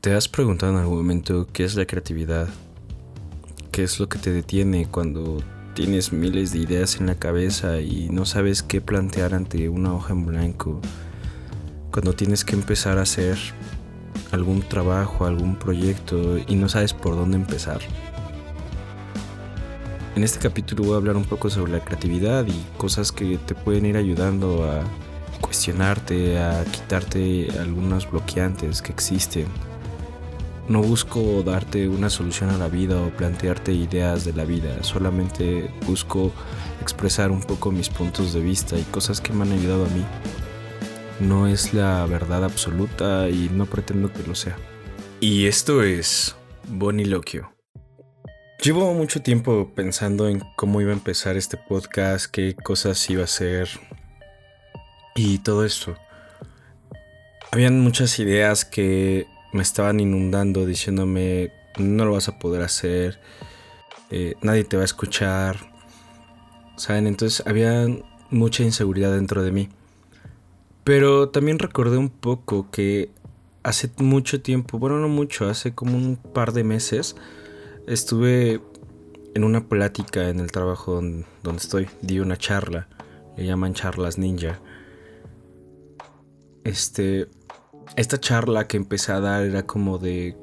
¿Te has preguntado en algún momento qué es la creatividad? ¿Qué es lo que te detiene cuando tienes miles de ideas en la cabeza y no sabes qué plantear ante una hoja en blanco? Cuando tienes que empezar a hacer algún trabajo, algún proyecto y no sabes por dónde empezar. En este capítulo voy a hablar un poco sobre la creatividad y cosas que te pueden ir ayudando a cuestionarte, a quitarte algunos bloqueantes que existen no busco darte una solución a la vida o plantearte ideas de la vida, solamente busco expresar un poco mis puntos de vista y cosas que me han ayudado a mí. No es la verdad absoluta y no pretendo que lo sea. Y esto es Boniloquio. Llevo mucho tiempo pensando en cómo iba a empezar este podcast, qué cosas iba a hacer y todo esto. Habían muchas ideas que me estaban inundando diciéndome, no lo vas a poder hacer, eh, nadie te va a escuchar. ¿Saben? Entonces había mucha inseguridad dentro de mí. Pero también recordé un poco que hace mucho tiempo, bueno, no mucho, hace como un par de meses, estuve en una plática en el trabajo donde, donde estoy, di una charla, le llaman charlas ninja. Este, esta charla que empecé a dar era como de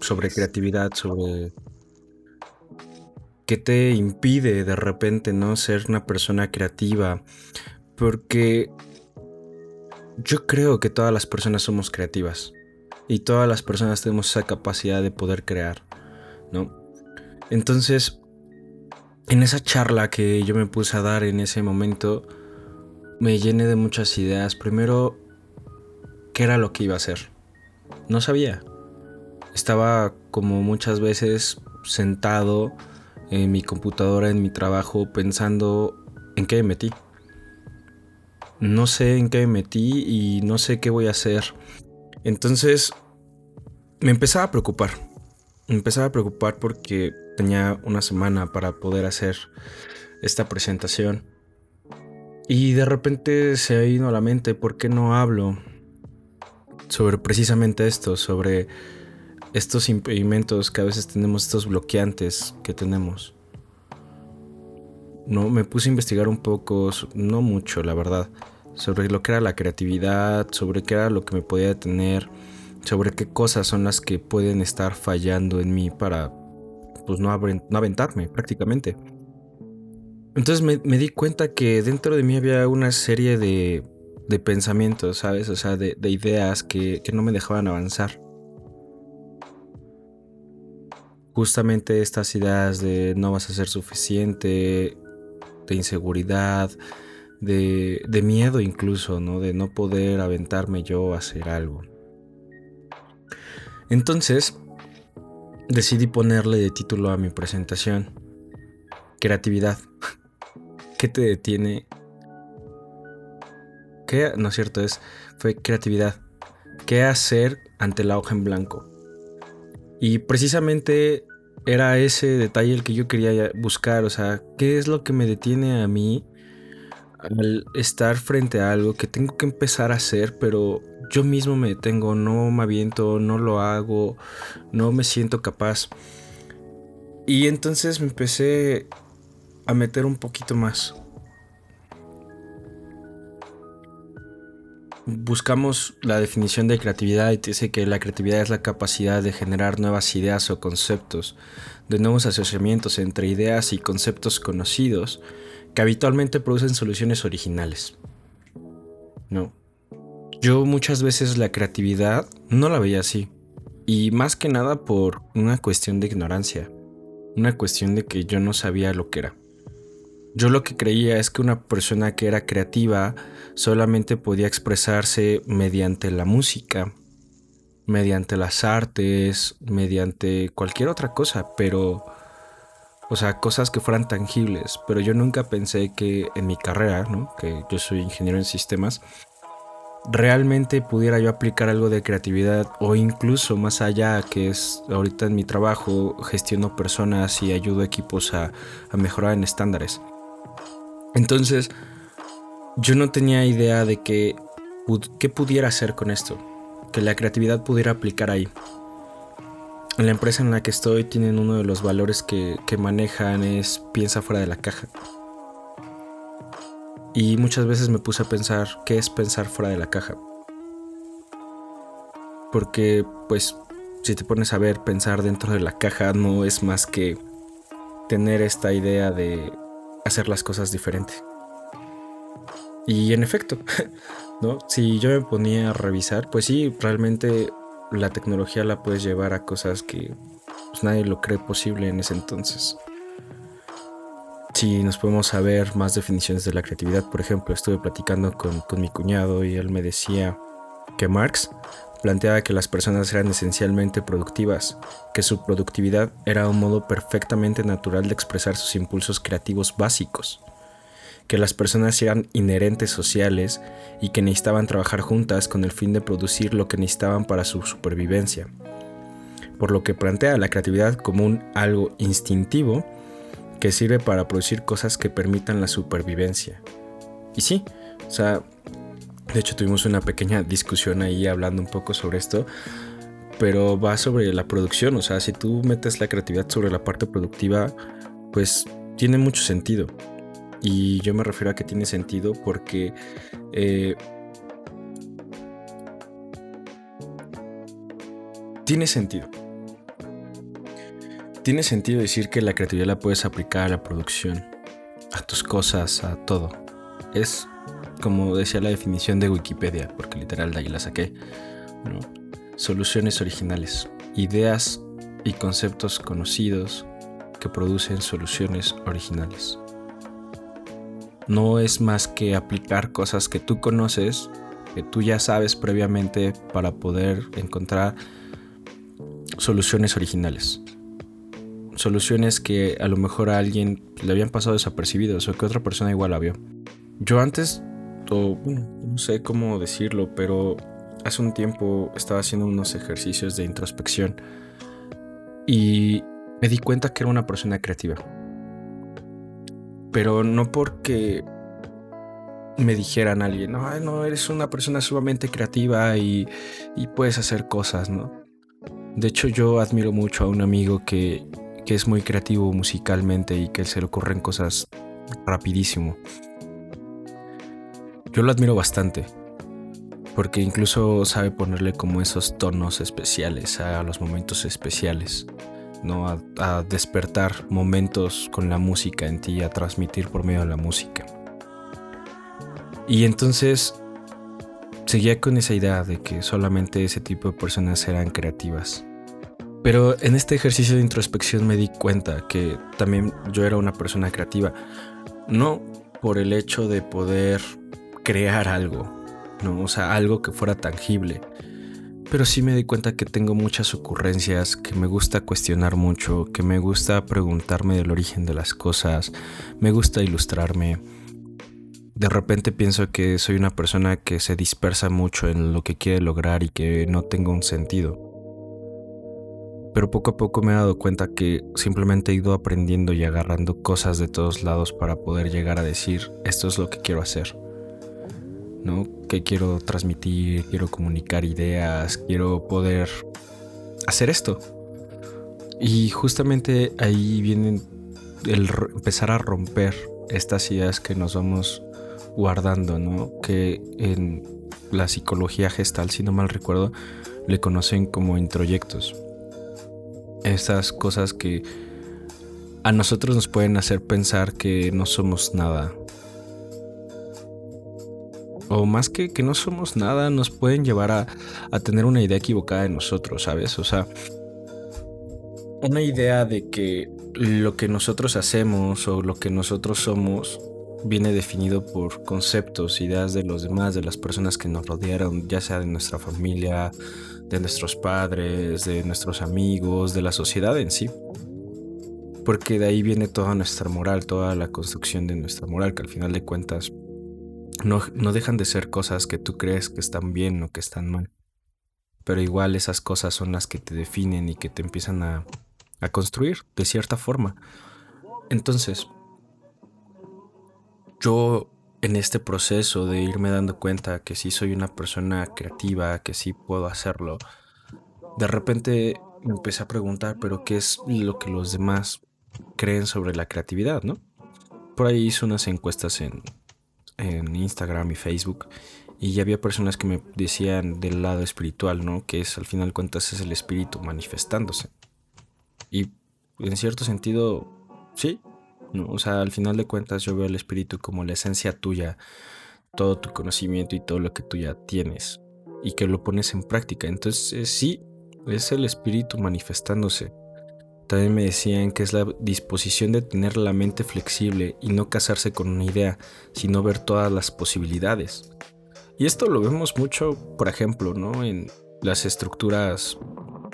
sobre creatividad, sobre qué te impide de repente no ser una persona creativa, porque yo creo que todas las personas somos creativas y todas las personas tenemos esa capacidad de poder crear, ¿no? Entonces, en esa charla que yo me puse a dar en ese momento, me llené de muchas ideas. Primero, qué era lo que iba a hacer. No sabía. Estaba como muchas veces sentado en mi computadora, en mi trabajo, pensando en qué me metí. No sé en qué me metí y no sé qué voy a hacer. Entonces me empezaba a preocupar. Me empezaba a preocupar porque tenía una semana para poder hacer esta presentación. Y de repente se ha ido a la mente, ¿por qué no hablo? Sobre precisamente esto, sobre estos impedimentos que a veces tenemos, estos bloqueantes que tenemos. No, me puse a investigar un poco, no mucho, la verdad, sobre lo que era la creatividad, sobre qué era lo que me podía detener, sobre qué cosas son las que pueden estar fallando en mí para, pues, no, aventarme prácticamente. Entonces me di cuenta que dentro de mí había una serie de de pensamientos, ¿sabes? O sea, de, ideas que, que no me dejaban avanzar. Justamente estas ideas de no vas a ser suficiente, de inseguridad, de, de, miedo incluso, ¿no? De no poder aventarme yo a hacer algo. Entonces, decidí ponerle de título a mi presentación, Creatividad. ¿Qué te detiene no es cierto, es, fue creatividad. ¿Qué hacer ante la hoja en blanco? Y precisamente era ese detalle el que yo quería buscar, o sea, ¿qué es lo que me detiene a mí al estar frente a algo que tengo que empezar a hacer, pero yo mismo me detengo, no me aviento, no lo hago, no me siento capaz? Y entonces me empecé a meter un poquito más. Buscamos la definición de creatividad y dice que la creatividad es la capacidad de generar nuevas ideas o conceptos, de nuevos asociamientos entre ideas y conceptos conocidos que habitualmente producen soluciones originales. No. Yo muchas veces la creatividad no la veía así. Y más que nada por una cuestión de ignorancia. Una cuestión de que yo no sabía lo que era. Yo lo que creía es que una persona que era creativa solamente podía expresarse mediante la música, mediante las artes, mediante cualquier otra cosa, pero, o sea, cosas que fueran tangibles. Pero yo nunca pensé que en mi carrera, ¿no? que yo soy ingeniero en sistemas, realmente pudiera yo aplicar algo de creatividad o incluso más allá, que es ahorita en mi trabajo, gestiono personas y ayudo equipos a, a mejorar en estándares. Entonces, yo no tenía idea de qué pudiera hacer con esto, que la creatividad pudiera aplicar ahí. En la empresa en la que estoy tienen uno de los valores que, que manejan es piensa fuera de la caja. Y muchas veces me puse a pensar qué es pensar fuera de la caja. Porque pues si te pones a ver, pensar dentro de la caja no es más que tener esta idea de hacer las cosas diferente. Y en efecto, ¿no? Si yo me ponía a revisar, pues sí, realmente la tecnología la puedes llevar a cosas que pues, nadie lo cree posible en ese entonces. Si nos podemos saber más definiciones de la creatividad, por ejemplo, estuve platicando con, con mi cuñado y él me decía que Marx planteaba que las personas eran esencialmente productivas, que su productividad era un modo perfectamente natural de expresar sus impulsos creativos básicos que las personas eran inherentes sociales y que necesitaban trabajar juntas con el fin de producir lo que necesitaban para su supervivencia. Por lo que plantea la creatividad como un algo instintivo que sirve para producir cosas que permitan la supervivencia. Y sí, o sea, de hecho tuvimos una pequeña discusión ahí hablando un poco sobre esto, pero va sobre la producción, o sea, si tú metes la creatividad sobre la parte productiva, pues tiene mucho sentido. Y yo me refiero a que tiene sentido porque eh, tiene sentido. Tiene sentido decir que la creatividad la puedes aplicar a la producción, a tus cosas, a todo. Es como decía la definición de Wikipedia, porque literal de ahí la saqué. Soluciones originales, ideas y conceptos conocidos que producen soluciones originales no es más que aplicar cosas que tú conoces, que tú ya sabes previamente para poder encontrar soluciones originales. Soluciones que a lo mejor a alguien le habían pasado desapercibidos o que otra persona igual la vio. Yo antes, no sé cómo decirlo, pero hace un tiempo estaba haciendo unos ejercicios de introspección y me di cuenta que era una persona creativa pero no porque me dijeran alguien, no, no, eres una persona sumamente creativa y, y, puedes hacer cosas, ¿no? De hecho, yo admiro mucho a un amigo que, que es muy creativo musicalmente y que se le ocurren cosas rapidísimo. Yo lo admiro bastante, porque incluso sabe ponerle como esos tonos especiales a los momentos especiales. ¿no? A, despertar momentos con la música en ti, a transmitir por medio de la música. Y entonces seguía con esa idea de que solamente ese tipo de personas eran creativas. Pero en este ejercicio de introspección me di cuenta que también yo era una persona creativa. No por el hecho de poder crear algo, ¿no? O sea, algo que fuera tangible, pero sí me di cuenta que tengo muchas ocurrencias, que me gusta cuestionar mucho, que me gusta preguntarme del origen de las cosas, me gusta ilustrarme. De repente pienso que soy una persona que se dispersa mucho en lo que quiere lograr y que no tengo un sentido. Pero poco a poco me he dado cuenta que simplemente he ido aprendiendo y agarrando cosas de todos lados para poder llegar a decir esto es lo que quiero hacer. ¿No? Que quiero transmitir, quiero comunicar ideas, quiero poder hacer esto. Y justamente ahí viene el empezar a romper estas ideas que nos vamos guardando, ¿no? Que en la psicología gestal, si no mal recuerdo, le conocen como introyectos. Esas cosas que a nosotros nos pueden hacer pensar que no somos nada, o más que que no somos nada, nos pueden llevar a, a tener una idea equivocada de nosotros, ¿sabes? O sea, una idea de que lo que nosotros hacemos o lo que nosotros somos viene definido por conceptos, ideas de los demás, de las personas que nos rodearon, ya sea de nuestra familia, de nuestros padres, de nuestros amigos, de la sociedad en sí. Porque de ahí viene toda nuestra moral, toda la construcción de nuestra moral, que al final de cuentas no, dejan de ser cosas que tú crees que están bien o que están mal. Pero igual esas cosas son las que te definen y que te empiezan a, a construir de cierta forma. Entonces, yo en este proceso de irme dando cuenta que sí soy una persona creativa, que sí puedo hacerlo, de repente me empecé a preguntar, pero ¿qué es lo que los demás creen sobre la creatividad, no? Por ahí hice unas encuestas en, en Instagram y Facebook y había personas que me decían del lado espiritual, ¿no? Que es al final cuentas es el espíritu manifestándose. Y en cierto sentido, sí. ¿no? O sea, al final de cuentas yo veo el espíritu como la esencia tuya, todo tu conocimiento y todo lo que tú ya tienes y que lo pones en práctica. Entonces, sí, es el espíritu manifestándose. También me decían que es la disposición de tener la mente flexible y no casarse con una idea, sino ver todas las posibilidades. Y esto lo vemos mucho, por ejemplo, ¿no? En las estructuras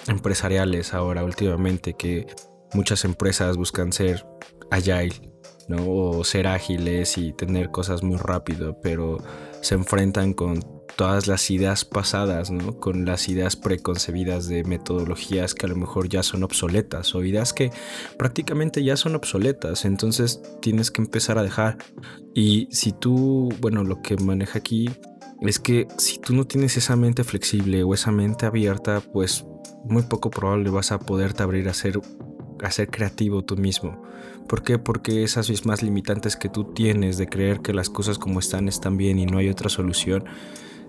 empresariales ahora últimamente, que muchas empresas buscan ser agile, ¿no? O ser ágiles y tener cosas muy rápido, pero se enfrentan con todas las ideas pasadas, ¿no? Con las ideas preconcebidas de metodologías que a lo mejor ya son obsoletas o ideas que prácticamente ya son obsoletas. Entonces tienes que empezar a dejar. Y si tú, bueno, lo que maneja aquí es que si tú no tienes esa mente flexible o esa mente abierta, pues muy poco probable vas a poderte abrir a ser, a ser creativo tú mismo. ¿Por qué? Porque esas mismas limitantes que tú tienes de creer que las cosas como están están bien y no hay otra solución,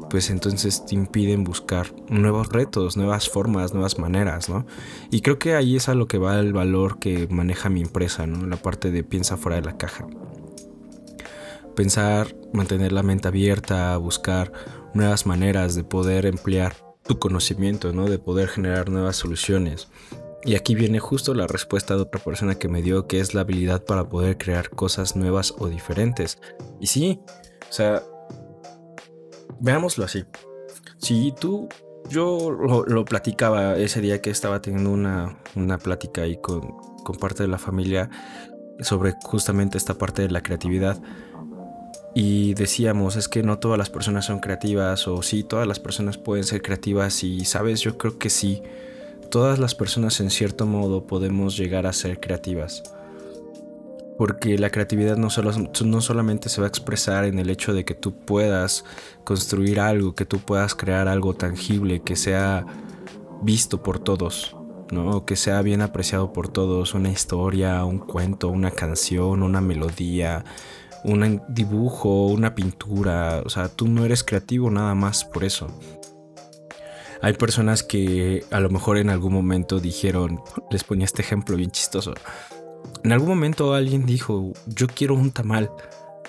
pues entonces te impiden buscar nuevos retos, nuevas formas, nuevas maneras, ¿no? Y creo que ahí es a lo que va el valor que maneja mi empresa, ¿no? La parte de piensa fuera de la caja. Pensar, mantener la mente abierta, buscar nuevas maneras de poder emplear tu conocimiento, ¿no? De poder generar nuevas soluciones. Y aquí viene justo la respuesta de otra persona que me dio, que es la habilidad para poder crear cosas nuevas o diferentes. Y sí, o sea, veámoslo así. Si tú, yo lo, platicaba ese día que estaba teniendo una, una plática ahí con, con parte de la familia sobre justamente esta parte de la creatividad. Y decíamos, es que no todas las personas son creativas o sí, todas las personas pueden ser creativas y sabes, yo creo que sí, todas las personas en cierto modo podemos llegar a ser creativas porque la creatividad no, solo, no solamente se va a expresar en el hecho de que tú puedas construir algo, que tú puedas crear algo tangible, que sea visto por todos, ¿no? que sea bien apreciado por todos, una historia, un cuento, una canción, una melodía, un dibujo, una pintura, o sea, tú no eres creativo nada más por eso. Hay personas que a lo mejor en algún momento dijeron, les ponía este ejemplo bien chistoso, en algún momento alguien dijo, yo quiero un tamal,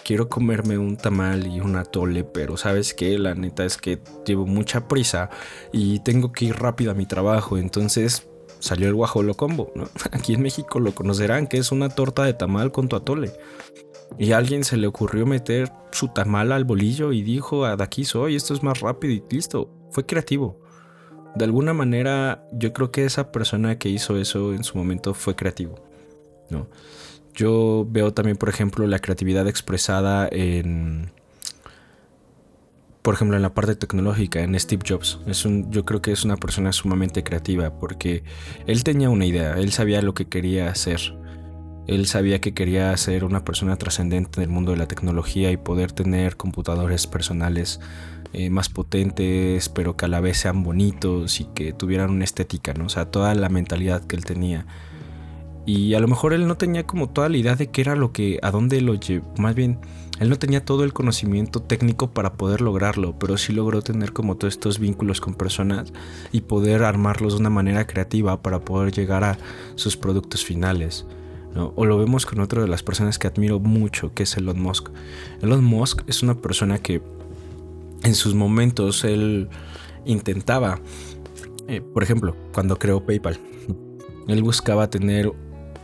quiero comerme un tamal y un atole, pero sabes que la neta es que llevo mucha prisa y tengo que ir rápido a mi trabajo, entonces salió el guajolo combo. Aquí en México lo conocerán, que es una torta de tamal con tu atole. Y alguien se le ocurrió meter su tamal al bolillo y dijo, ah, de aquí soy, esto es más rápido y listo. Fue creativo. De alguna manera, yo creo que esa persona que hizo eso en su momento fue creativo. ¿No? Yo veo también, por ejemplo, la creatividad expresada en, por ejemplo, en la parte tecnológica, en Steve Jobs. Es un, yo creo que es una persona sumamente creativa porque él tenía una idea, él sabía lo que quería hacer. Él sabía que quería ser una persona trascendente en el mundo de la tecnología y poder tener computadores personales eh, más potentes, pero que a la vez sean bonitos y que tuvieran una estética, ¿no? O sea, toda la mentalidad que él tenía y a lo mejor él no tenía como toda la idea de qué era lo que, a dónde lo llevó. Más bien, él no tenía todo el conocimiento técnico para poder lograrlo, pero sí logró tener como todos estos vínculos con personas y poder armarlos de una manera creativa para poder llegar a sus productos finales. O lo vemos con otra de las personas que admiro mucho, que es Elon Musk. Elon Musk es una persona que en sus momentos él intentaba, eh, por ejemplo, cuando creó PayPal, él buscaba tener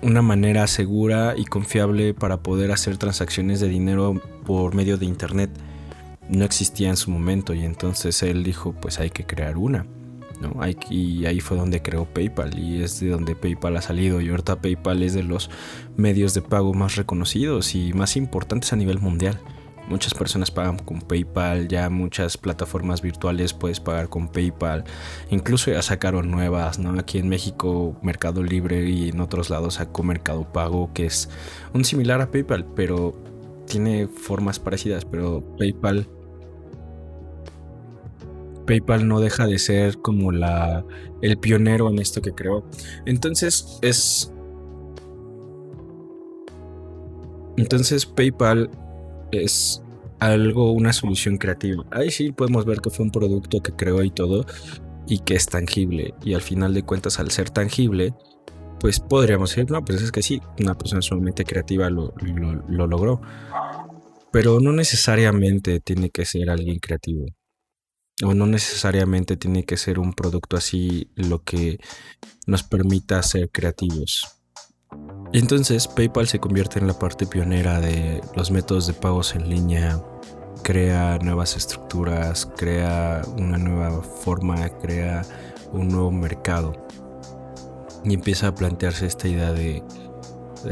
una manera segura y confiable para poder hacer transacciones de dinero por medio de internet no existía en su momento y entonces él dijo pues hay que crear una ¿no? y ahí fue donde creó PayPal y es de donde PayPal ha salido y ahorita PayPal es de los medios de pago más reconocidos y más importantes a nivel mundial Muchas personas pagan con PayPal, ya muchas plataformas virtuales puedes pagar con PayPal. Incluso ya sacaron nuevas, ¿no? Aquí en México Mercado Libre y en otros lados sacó Mercado Pago, que es un similar a PayPal, pero tiene formas parecidas, pero PayPal PayPal no deja de ser como la el pionero en esto que creó. Entonces es entonces PayPal es algo una solución creativa. Ahí sí podemos ver que fue un producto que creó y todo y que es tangible y al final de cuentas al ser tangible pues podríamos decir, no, pues es que sí, una persona sumamente creativa lo, lo, logró. Pero no necesariamente tiene que ser alguien creativo. O no necesariamente tiene que ser un producto así lo que nos permita ser creativos. Y entonces PayPal se convierte en la parte pionera de los métodos de pagos en línea, crea nuevas estructuras, crea una nueva forma, crea un nuevo mercado y empieza a plantearse esta idea de,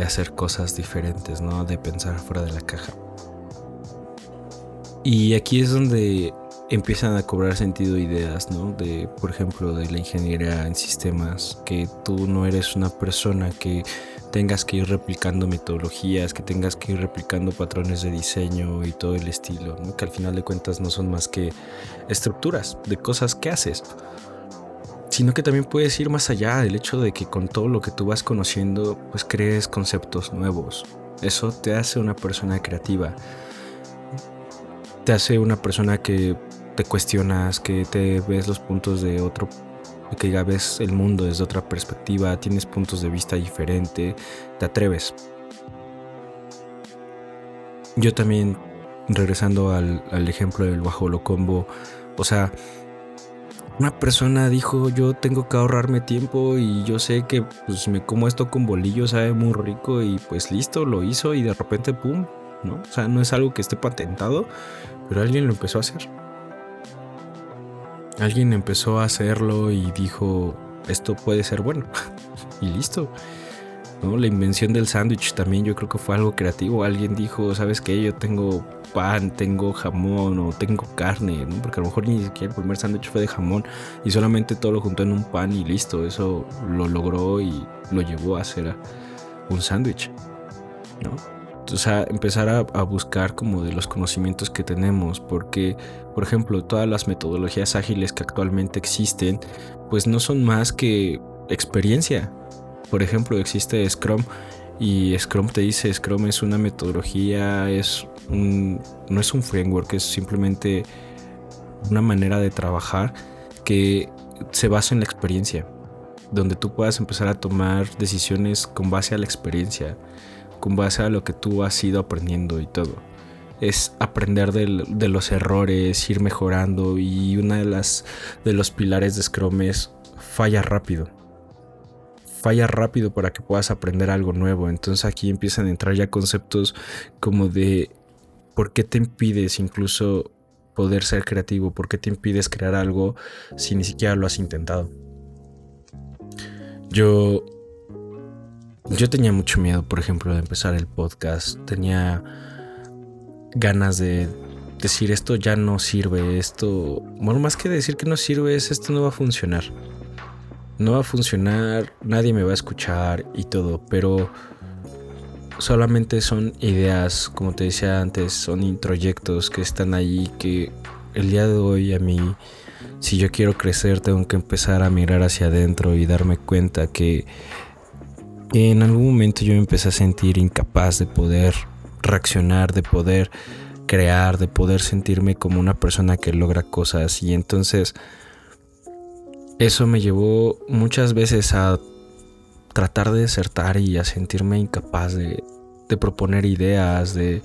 hacer cosas diferentes, ¿no? De pensar fuera de la caja. Y aquí es donde empiezan a cobrar sentido ideas, ¿no? De, por ejemplo, de la ingeniería en sistemas, que tú no eres una persona que tengas que ir replicando metodologías, que tengas que ir replicando patrones de diseño y todo el estilo. Que al final de cuentas no son más que estructuras de cosas que haces sino que también puedes ir más allá del hecho de que con todo lo que tú vas conociendo, pues crees conceptos nuevos. Eso te hace una persona creativa. Te hace una persona que te cuestionas, que te ves los puntos de otro, que ya ves el mundo desde otra perspectiva, tienes puntos de vista diferentes, te atreves. Yo también, regresando al, al ejemplo del bajo lo combo, o sea, una persona dijo yo tengo que ahorrarme tiempo y yo sé que pues me como esto con bolillo sabe muy rico y pues listo, lo hizo y de repente pum, ¿no? O sea, no es algo que esté patentado, pero alguien lo empezó a hacer. Alguien empezó a hacerlo y dijo, esto puede ser bueno. y listo. ¿No? La invención del sándwich también yo creo que fue algo creativo. Alguien dijo, ¿sabes qué? Yo tengo pan, tengo jamón o tengo carne, ¿no? Porque a lo mejor ni siquiera el primer sándwich fue de jamón y solamente todo lo juntó en un pan y listo. Eso lo logró y lo llevó a hacer un sándwich, ¿no? O sea, empezar a, buscar como de los conocimientos que tenemos, porque, por ejemplo, todas las metodologías ágiles que actualmente existen, pues no son más que experiencia. Por ejemplo, existe Scrum y Scrum te dice, Scrum es una metodología, es no es un framework, es simplemente una manera de trabajar que se basa en la experiencia, donde tú puedas empezar a tomar decisiones con base a la experiencia, con base a lo que tú has ido aprendiendo y todo. Es aprender de, los errores, ir mejorando y una de las de los pilares de Scrum es falla rápido falla rápido para que puedas aprender algo nuevo. Entonces aquí empiezan a entrar ya conceptos como de ¿por qué te impides incluso poder ser creativo? ¿Por qué te impides crear algo si ni siquiera lo has intentado? Yo yo tenía mucho miedo, por ejemplo, de empezar el podcast. Tenía ganas de decir esto ya no sirve, esto, bueno, más que decir que no sirve es esto no va a funcionar. No va a funcionar, nadie me va a escuchar y todo, pero solamente son ideas, como te decía antes, son introyectos que están ahí que el día de hoy a mí, si yo quiero crecer, tengo que empezar a mirar hacia adentro y darme cuenta que en algún momento yo me empecé a sentir incapaz de poder reaccionar, de poder crear, de poder sentirme como una persona que logra cosas y entonces eso me llevó muchas veces a tratar de desertar y a sentirme incapaz de, proponer ideas, de,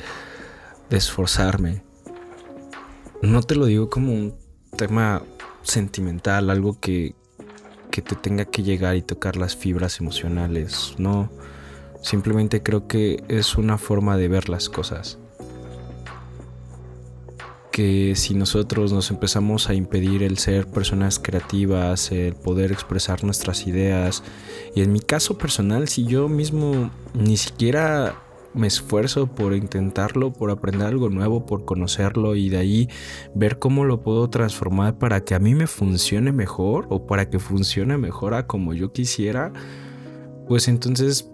esforzarme. No te lo digo como un tema sentimental, algo que, que te tenga que llegar y tocar las fibras emocionales. No, simplemente creo que es una forma de ver las cosas que si nosotros nos empezamos a impedir el ser personas creativas, el poder expresar nuestras ideas, y en mi caso personal, si yo mismo ni siquiera me esfuerzo por intentarlo, por aprender algo nuevo, por conocerlo y de ahí ver cómo lo puedo transformar para que a mí me funcione mejor o para que funcione mejor a como yo quisiera, pues entonces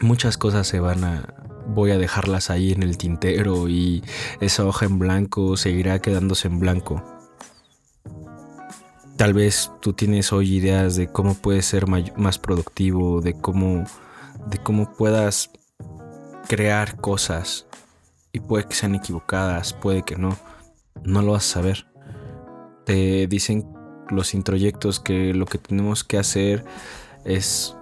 muchas cosas se van a, voy a dejarlas ahí en el tintero y esa hoja en blanco seguirá quedándose en blanco. Tal vez tú tienes hoy ideas de cómo puedes ser más productivo, de cómo, de cómo puedas crear cosas y puede que sean equivocadas, puede que no, no lo vas a saber. Te dicen los introyectos que lo que tenemos que hacer es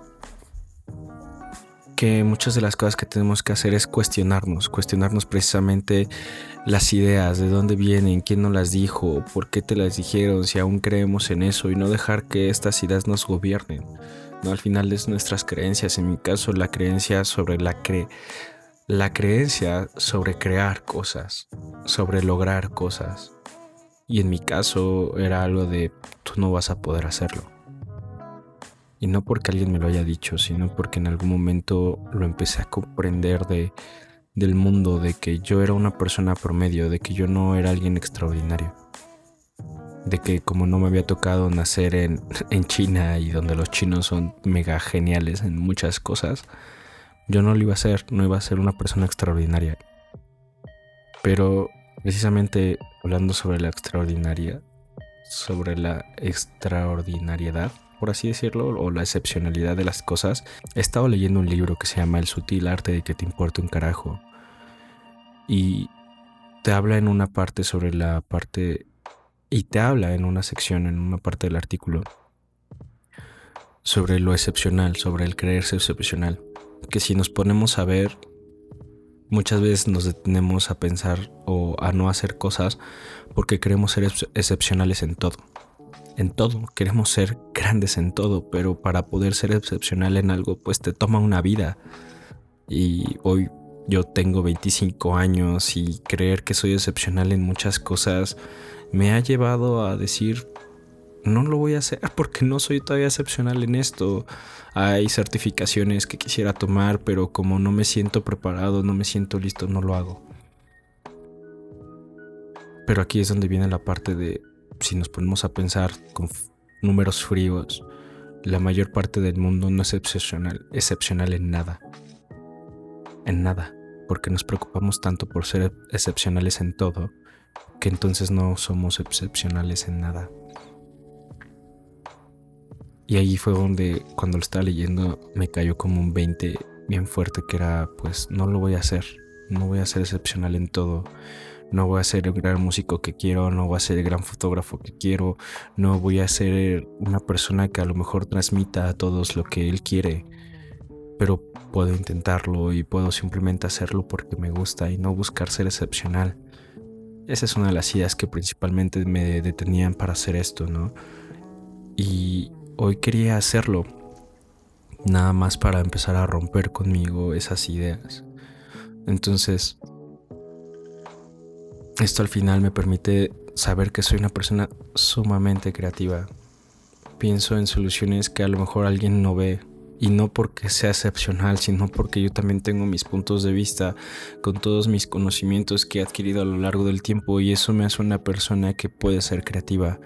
que muchas de las cosas que tenemos que hacer es cuestionarnos, cuestionarnos precisamente las ideas, de dónde vienen, quién nos las dijo, por qué te las dijeron, si aún creemos en eso y no dejar que estas ideas nos gobiernen. No, al final es nuestras creencias, en mi caso la creencia sobre la cre la creencia sobre crear cosas, sobre lograr cosas. Y en mi caso era algo de tú no vas a poder hacerlo. Y no porque alguien me lo haya dicho, sino porque en algún momento lo empecé a comprender de, del mundo, de que yo era una persona promedio, de que yo no era alguien extraordinario. De que como no me había tocado nacer en, en China y donde los chinos son mega geniales en muchas cosas, yo no lo iba a ser, no iba a ser una persona extraordinaria. Pero precisamente hablando sobre la extraordinaria, sobre la extraordinariedad, por así decirlo, o la excepcionalidad de las cosas, he estado leyendo un libro que se llama El sutil arte de que te importe un carajo. Y te habla en una parte sobre la parte... Y te habla en una sección, en una parte del artículo, sobre lo excepcional, sobre el creerse excepcional. Que si nos ponemos a ver, muchas veces nos detenemos a pensar o a no hacer cosas porque queremos ser excepcionales en todo en todo, queremos ser grandes en todo, pero para poder ser excepcional en algo, pues te toma una vida. Y hoy yo tengo 25 años y creer que soy excepcional en muchas cosas me ha llevado a decir, no lo voy a hacer porque no soy todavía excepcional en esto. Hay certificaciones que quisiera tomar, pero como no me siento preparado, no me siento listo, no lo hago. Pero aquí es donde viene la parte de si nos ponemos a pensar con números fríos, la mayor parte del mundo no es excepcional, excepcional en nada. En nada, porque nos preocupamos tanto por ser excepcionales en todo, que entonces no somos excepcionales en nada. Y ahí fue donde cuando lo estaba leyendo me cayó como un 20 bien fuerte que era pues no lo voy a hacer, no voy a ser excepcional en todo no voy a ser el gran músico que quiero, no voy a ser el gran fotógrafo que quiero, no voy a ser una persona que a lo mejor transmita a todos lo que él quiere, pero puedo intentarlo y puedo simplemente hacerlo porque me gusta y no buscar ser excepcional. Esa es una de las ideas que principalmente me detenían para hacer esto, ¿no? Y hoy quería hacerlo, nada más para empezar a romper conmigo esas ideas. Entonces, esto al final me permite saber que soy una persona sumamente creativa. Pienso en soluciones que a lo mejor alguien no ve y no porque sea excepcional, sino porque yo también tengo mis puntos de vista con todos mis conocimientos que he adquirido a lo largo del tiempo y eso me hace una persona que puede ser creativa,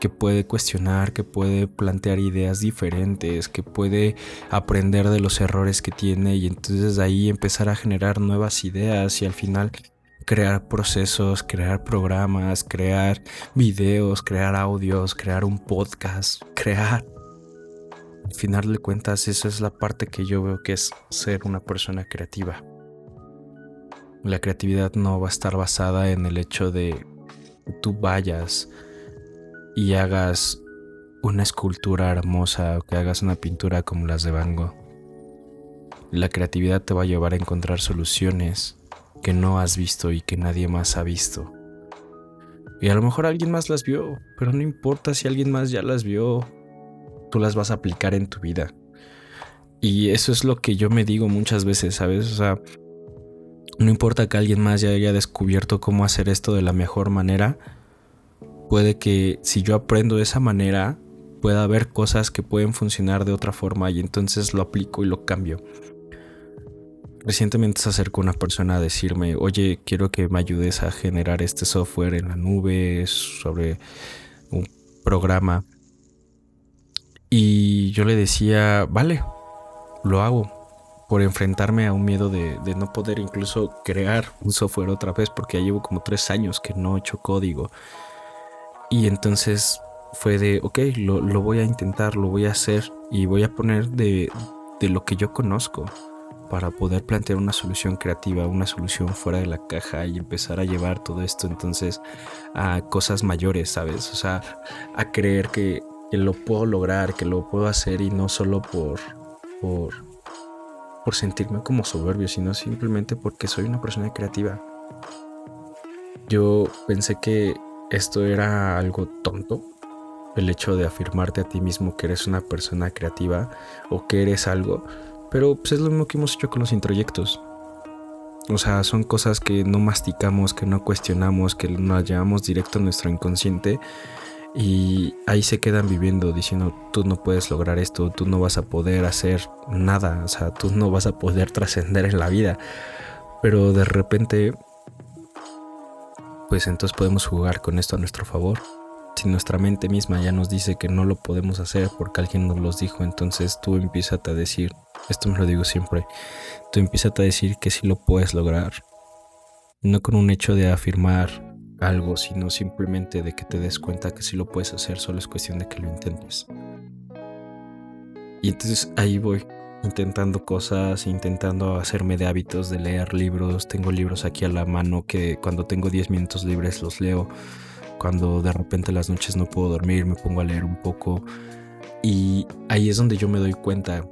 que puede cuestionar, que puede plantear ideas diferentes, que puede aprender de los errores que tiene y entonces ahí empezar a generar nuevas ideas y al final crear procesos, crear programas, crear videos, crear audios, crear un podcast, crear. Al final de cuentas, esa es la parte que yo veo que es ser una persona creativa. La creatividad no va a estar basada en el hecho de que tú vayas y hagas una escultura hermosa o que hagas una pintura como las de Van Gogh. La creatividad te va a llevar a encontrar soluciones que no has visto y que nadie más ha visto. Y a lo mejor alguien más las vio, pero no importa si alguien más ya las vio, tú las vas a aplicar en tu vida. Y eso es lo que yo me digo muchas veces, ¿sabes? O sea, no importa que alguien más ya haya descubierto cómo hacer esto de la mejor manera, puede que si yo aprendo de esa manera, pueda haber cosas que pueden funcionar de otra forma y entonces lo aplico y lo cambio. Recientemente se acercó una persona a decirme, oye, quiero que me ayudes a generar este software en la nube sobre un programa. Y yo le decía, vale, lo hago por enfrentarme a un miedo de, de, no poder incluso crear un software otra vez porque ya llevo como tres años que no he hecho código. Y entonces fue de, ok, lo, lo, voy a intentar, lo voy a hacer y voy a poner de, de lo que yo conozco para poder plantear una solución creativa, una solución fuera de la caja y empezar a llevar todo esto entonces a cosas mayores, ¿sabes? O sea, a creer que, lo puedo lograr, que lo puedo hacer y no solo por, por, por sentirme como soberbio, sino simplemente porque soy una persona creativa. Yo pensé que esto era algo tonto, el hecho de afirmarte a ti mismo que eres una persona creativa o que eres algo, pero pues es lo mismo que hemos hecho con los introyectos. O sea, son cosas que no masticamos, que no cuestionamos, que nos llevamos directo a nuestro inconsciente y ahí se quedan viviendo diciendo, tú no puedes lograr esto, tú no vas a poder hacer nada, o sea, tú no vas a poder trascender en la vida. Pero de repente, pues entonces podemos jugar con esto a nuestro favor si nuestra mente misma ya nos dice que no lo podemos hacer porque alguien nos lo dijo, entonces tú empiezas a decir, esto me lo digo siempre, tú empiezas a decir que sí lo puedes lograr. No con un hecho de afirmar algo, sino simplemente de que te des cuenta que sí lo puedes hacer, solo es cuestión de que lo intentes. Y entonces ahí voy, intentando cosas, intentando hacerme de hábitos de leer libros. Tengo libros aquí a la mano que cuando tengo 10 minutos libres los leo cuando de repente las noches no puedo dormir, me pongo a leer un poco. Y ahí es donde yo me doy cuenta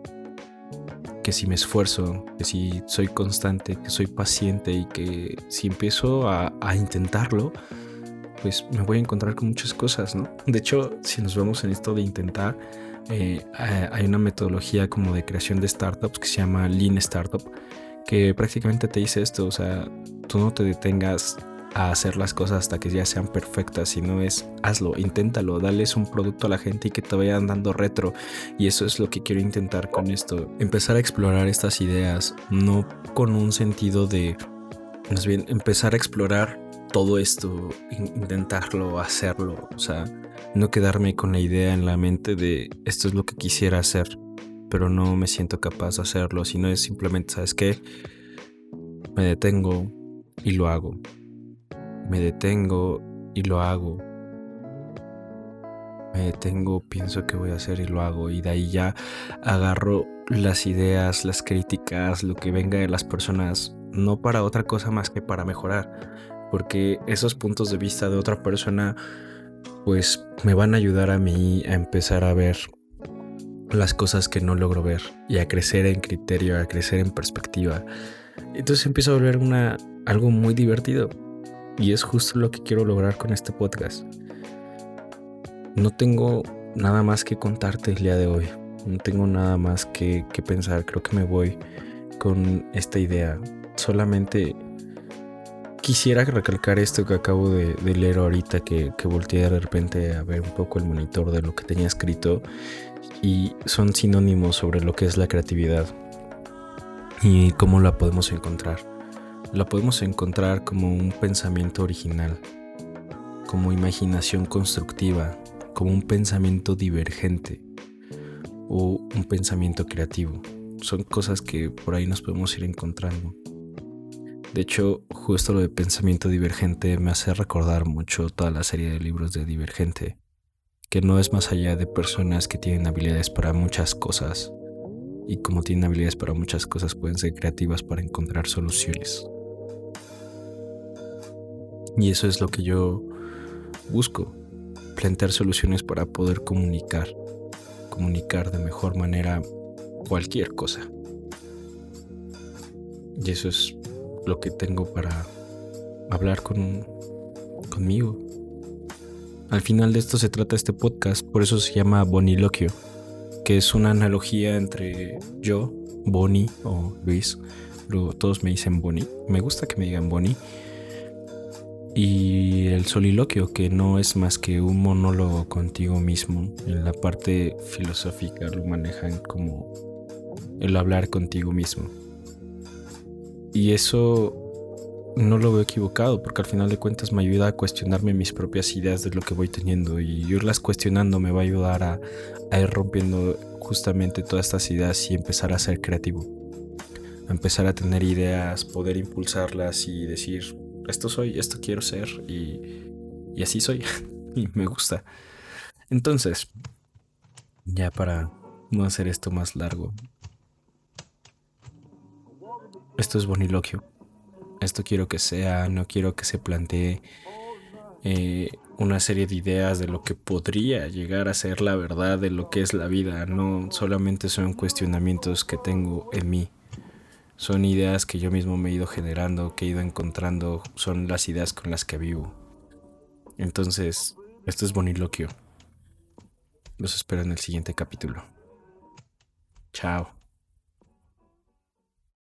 que si me esfuerzo, que si soy constante, que soy paciente y que si empiezo a, intentarlo, pues me voy a encontrar con muchas cosas, ¿no? De hecho, si nos vemos en esto de intentar, eh, hay una metodología como de creación de startups que se llama Lean Startup, que prácticamente te dice esto, o sea, tú no te detengas a hacer las cosas hasta que ya sean perfectas, si no es hazlo, inténtalo, dales un producto a la gente y que te vayan dando retro. Y eso es lo que quiero intentar con esto, empezar a explorar estas ideas, no con un sentido de, más bien, empezar a explorar todo esto, intentarlo, hacerlo, o sea, no quedarme con la idea en la mente de esto es lo que quisiera hacer, pero no me siento capaz de hacerlo, sino es simplemente, ¿sabes qué? Me detengo y lo hago me detengo y lo hago. Me detengo, pienso que voy a hacer y lo hago. Y de ahí ya agarro las ideas, las críticas, lo que venga de las personas, no para otra cosa más que para mejorar. Porque esos puntos de vista de otra persona, pues me van a ayudar a mí a empezar a ver las cosas que no logro ver y a crecer en criterio, a crecer en perspectiva. Entonces empiezo a volver una, algo muy divertido y es justo lo que quiero lograr con este podcast. No tengo nada más que contarte el día de hoy. No tengo nada más que, pensar. Creo que me voy con esta idea. Solamente quisiera recalcar esto que acabo de, leer ahorita, que, que volteé de repente a ver un poco el monitor de lo que tenía escrito. Y son sinónimos sobre lo que es la creatividad y cómo la podemos encontrar la podemos encontrar como un pensamiento original, como imaginación constructiva, como un pensamiento divergente o un pensamiento creativo. Son cosas que por ahí nos podemos ir encontrando. De hecho, justo lo de pensamiento divergente me hace recordar mucho toda la serie de libros de Divergente, que no es más allá de personas que tienen habilidades para muchas cosas, y como tienen habilidades para muchas cosas pueden ser creativas para encontrar soluciones. Y eso es lo que yo busco, plantear soluciones para poder comunicar, comunicar de mejor manera cualquier cosa. Y eso es lo que tengo para hablar con, conmigo. Al final de esto se trata este podcast, por eso se llama Boniloquio, que es una analogía entre yo, Bonnie o Luis, luego todos me dicen Bonnie, me gusta que me digan Bonnie y el soliloquio, que no es más que un monólogo contigo mismo. En la parte filosófica lo manejan como el hablar contigo mismo. Y eso no lo veo equivocado, porque al final de cuentas me ayuda a cuestionarme mis propias ideas de lo que voy teniendo. Y irlas cuestionando me va a ayudar a, ir rompiendo justamente todas estas ideas y empezar a ser creativo. A empezar a tener ideas, poder impulsarlas y decir, esto soy, esto quiero ser y, y así soy y me gusta. Entonces, ya para no hacer esto más largo, esto es boniloquio. Esto quiero que sea, no quiero que se plantee eh, una serie de ideas de lo que podría llegar a ser la verdad de lo que es la vida. No solamente son cuestionamientos que tengo en mí. Son ideas que yo mismo me he ido generando, que he ido encontrando, son las ideas con las que vivo. Entonces, esto es Boniloquio. Los espero en el siguiente capítulo. Chao.